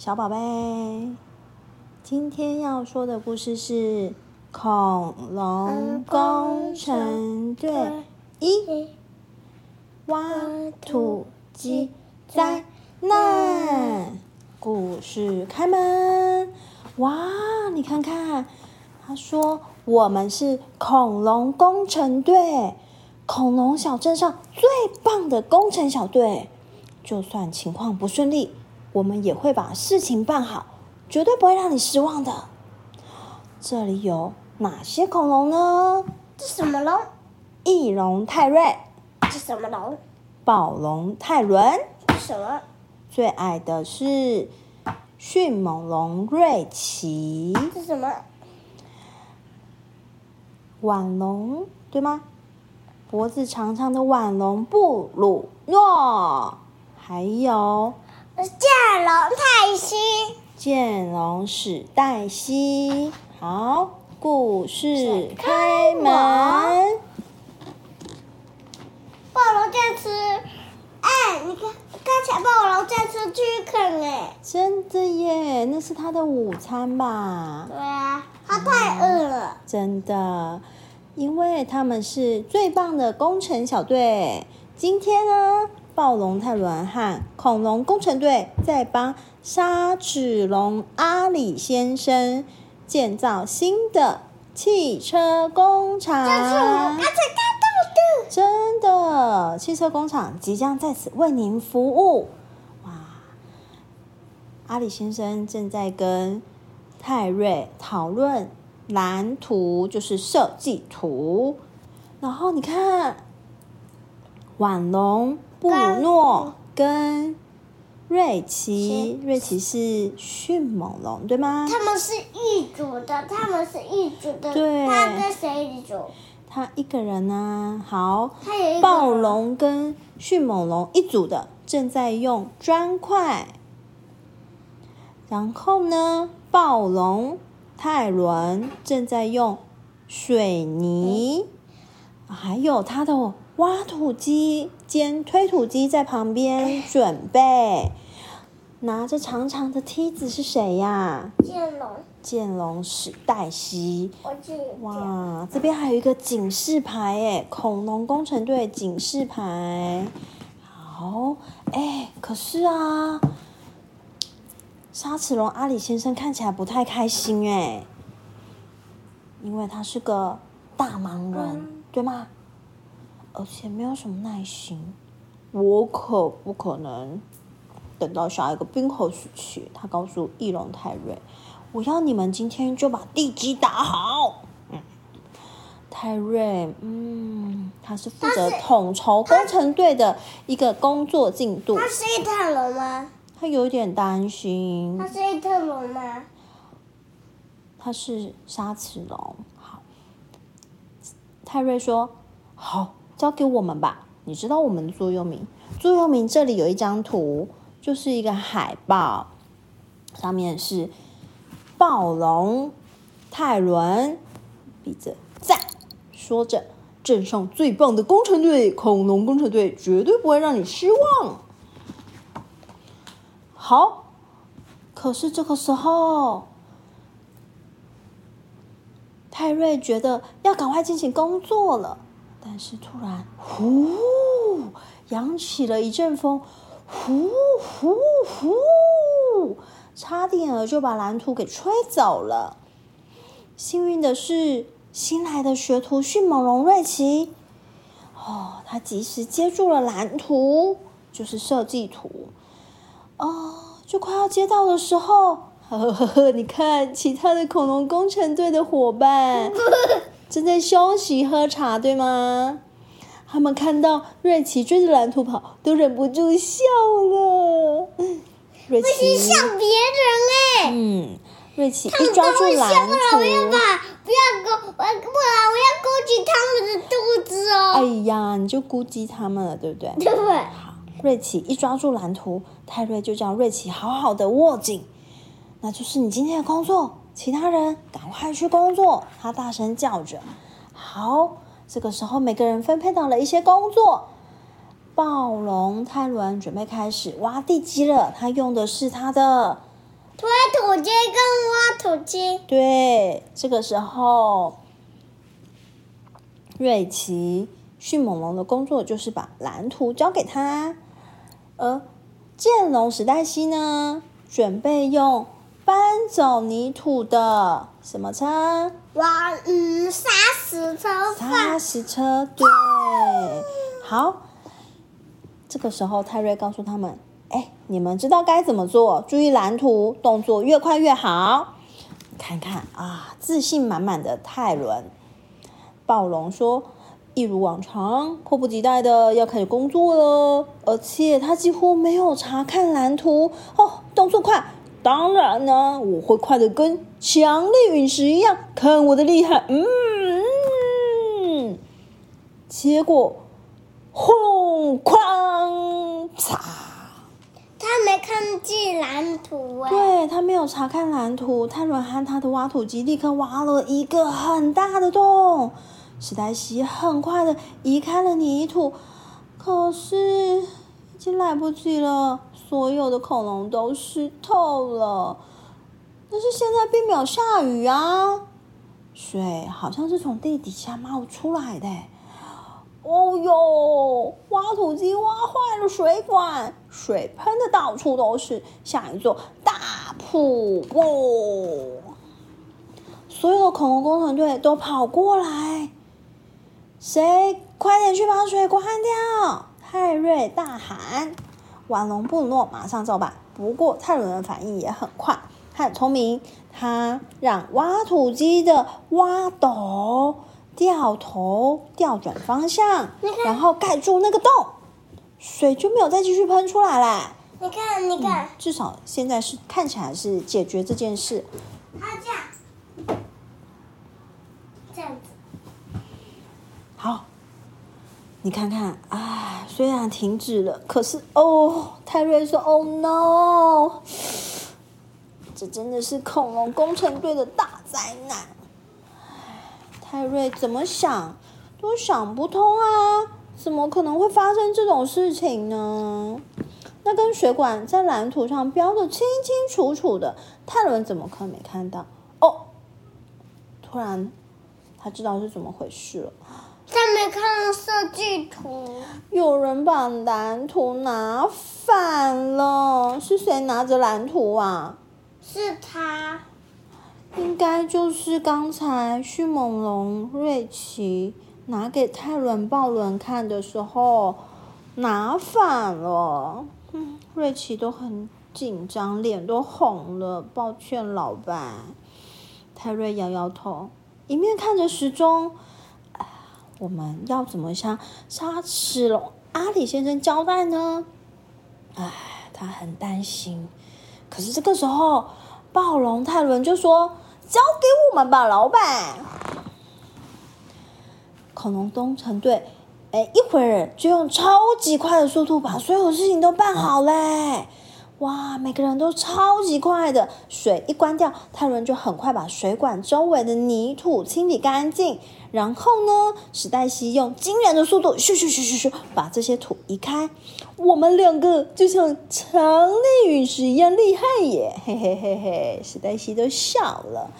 小宝贝，今天要说的故事是《恐龙工程队》一挖土机灾难。故事开门！哇，你看看，他说我们是恐龙工程队，恐龙小镇上最棒的工程小队。就算情况不顺利，我们也会把事情办好，绝对不会让你失望的。这里有哪些恐龙呢？这什么龙？翼龙泰瑞、这什么龙？暴龙泰伦，这什么？最矮的是迅猛龙瑞奇，这什么？腕龙对吗？脖子长长的腕龙布鲁诺，还有剑龙泰西。剑龙史黛西。好，故事开门。暴龙在吃，哎，你看，刚才暴龙在吃巨肯哎。真的耶，那是他的午餐吧？对啊，他太饿了。真的，因为他们是最棒的工程小队。今天呢，暴龙泰伦和恐龙工程队在帮沙齿龙阿里先生建造新的汽车工厂。这是我刚才看到的。真的，汽车工厂即将在此为您服务。哇，阿里先生正在跟泰瑞讨论蓝图，就是设计图。然后你看，婉龙、布鲁诺跟瑞奇，瑞奇是迅猛龙，对吗？他们是一组的，他们是一组的。对他跟谁一组？他一个人呢、好，他有暴龙跟迅猛龙一组的正在用砖块，然后呢，暴龙泰伦正在用水泥，还有他的挖土机兼推土机在旁边准备。拿着长长的梯子是谁呀？剑龙，剑龙史黛西。我记得。哇，这边还有一个警示牌诶，恐龙工程队警示牌。好，哎，可是啊，沙齿龙阿里先生看起来不太开心哎，因为他是个大忙人，对吗？而且没有什么耐心，我可不可能等到下一个冰河时期？他告诉翼龙泰瑞。我要你们今天就把地基打好。嗯，泰瑞，嗯，他是负责统筹工程队的一个工作进度他，是一特龙吗？他有点担心他。是一特龙吗？他是沙齿龙。好，泰瑞说：“好，交给我们吧。你知道我们的座右铭？座右铭这里有一张图，就是一个海报，上面是暴龙泰伦，比着赞，说着镇上最棒的工程队——恐龙工程队，绝对不会让你失望。”好，可是这个时候。泰瑞觉得要赶快进行工作了，但是突然，呼，扬起了一阵风，呼呼呼，差点儿就把蓝图给吹走了。幸运的是，新来的学徒迅猛龙瑞奇，哦，他及时接住了蓝图，就是设计图。哦，就快要接到的时候，呵呵呵，你看其他的恐龙工程队的伙伴正在休息喝茶，对吗？他们看到瑞奇追着蓝兔跑，都忍不住笑了。瑞奇，像别人哎、嗯，瑞奇一抓住蓝不然我要图，把不要勾，我不然我要勾起他们的肚子哦哎哦，呀，你就估计他们了，对不对？对？好，瑞奇一抓住蓝图，泰瑞就叫瑞奇好好的握紧，那就是你今天的工作。其他人赶快去工作，他大声叫着。好，这个时候每个人分配到了一些工作。暴龙泰伦准备开始挖地基了，他用的是他的推土机跟挖土机。对，这个时候，瑞奇迅猛龙的工作就是把蓝图交给他，而剑龙史黛西呢，准备用搬走泥土的什么车？挖，嗯，砂石车砂。石车。对，好。这个时候，泰瑞告诉他们：“哎，你们知道该怎么做，注意蓝图，动作越快越好。”看看啊，自信满满的泰伦。暴龙说：“一如往常，迫不及待的要开始工作了，而且他几乎没有查看蓝图哦，动作快。当然呢，我会快的跟强力陨石一样，看我的厉害！嗯嗯。结果，轰哐嚓！他没看见蓝图哎。对他没有查看蓝图，泰伦和他的挖土机立刻挖了一个很大的洞。史黛西很快的移开了泥土，可是已经来不及了，所有的恐龙都湿透了。但是现在并没有下雨啊，水好像是从地底下冒出来的。哦哟！挖土机挖坏了水管，水喷的到处都是，像一座大瀑布。所有的恐龙工程队都跑过来，谁快点去把水关掉！泰瑞大喊。瓦隆布鲁诺马上照办。不过泰伦的反应也很快，他很聪明，他让挖土机的挖斗。掉头调转方向，然后盖住那个洞，水就没有再继续喷出来啦。你看，你看，至少现在是看起来是解决这件事。他这样，这样子。好，你看看，哎，虽然停止了，可是哦，泰瑞说：“Oh no！” 这真的是恐龙工程队的大灾难。泰瑞怎么想都想不通啊！怎么可能会发生这种事情呢？那根水管在蓝图上标的清清楚楚的，泰伦怎么可能没看到？哦，突然他知道是怎么回事了。他没看设计图，有人把蓝图拿反了。是谁拿着蓝图啊？是他。应该就是刚才迅猛龙瑞奇拿给泰伦鲍伦看的时候拿反了。瑞奇都很紧张，脸都红了。抱歉，老板。泰瑞摇摇头，一面看着时钟。我们要怎么向沙齿龙阿里先生交代呢？唉，他很担心。可是这个时候。暴龙泰伦就说：“交给我们吧，老板。”恐龙东城队，哎，一会儿就用超级快的速度把所有事情都办好嘞！哇，每个人都超级快的，水一关掉，泰伦就很快把水管周围的泥土清理干净。然后呢，史黛西用惊人的速度，咻咻咻咻咻，把这些土移开。我们两个就像强力陨石一样厉害耶！嘿嘿嘿嘿，史黛西都笑了。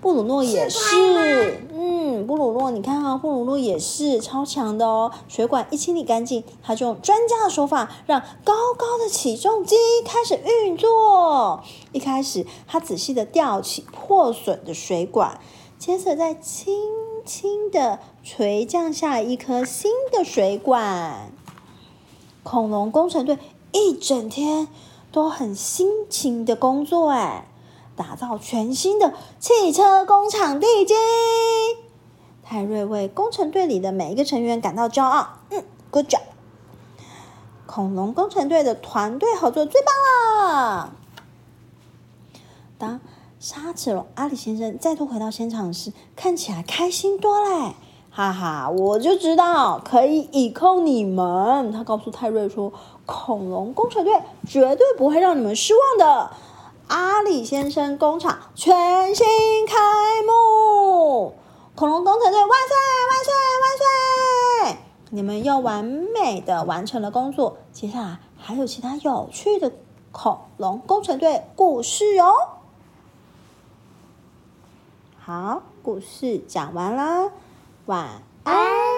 布鲁诺也是，嗯，布鲁诺，你看啊，布鲁诺也是超强的哦。水管一清理干净，他就用专家的手法，让高高的起重机开始运作。一开始，他仔细的吊起破损的水管，接着再轻轻的垂降下一颗新的水管。恐龙工程队一整天都很辛勤的工作，哎。打造全新的汽车工厂地基。泰瑞为工程队里的每一个成员感到骄傲。嗯，Good job！恐龙工程队的团队合作最棒了。当沙齿龙阿里先生再度回到现场时，看起来开心多嘞！哈哈，我就知道可以倚靠你们。他告诉泰瑞说：“恐龙工程队绝对不会让你们失望的。”阿里先生工厂全新开幕！恐龙工程队万岁万岁万岁！你们又完美的完成了工作，接下来还有其他有趣的恐龙工程队故事哦。好，故事讲完了，晚安。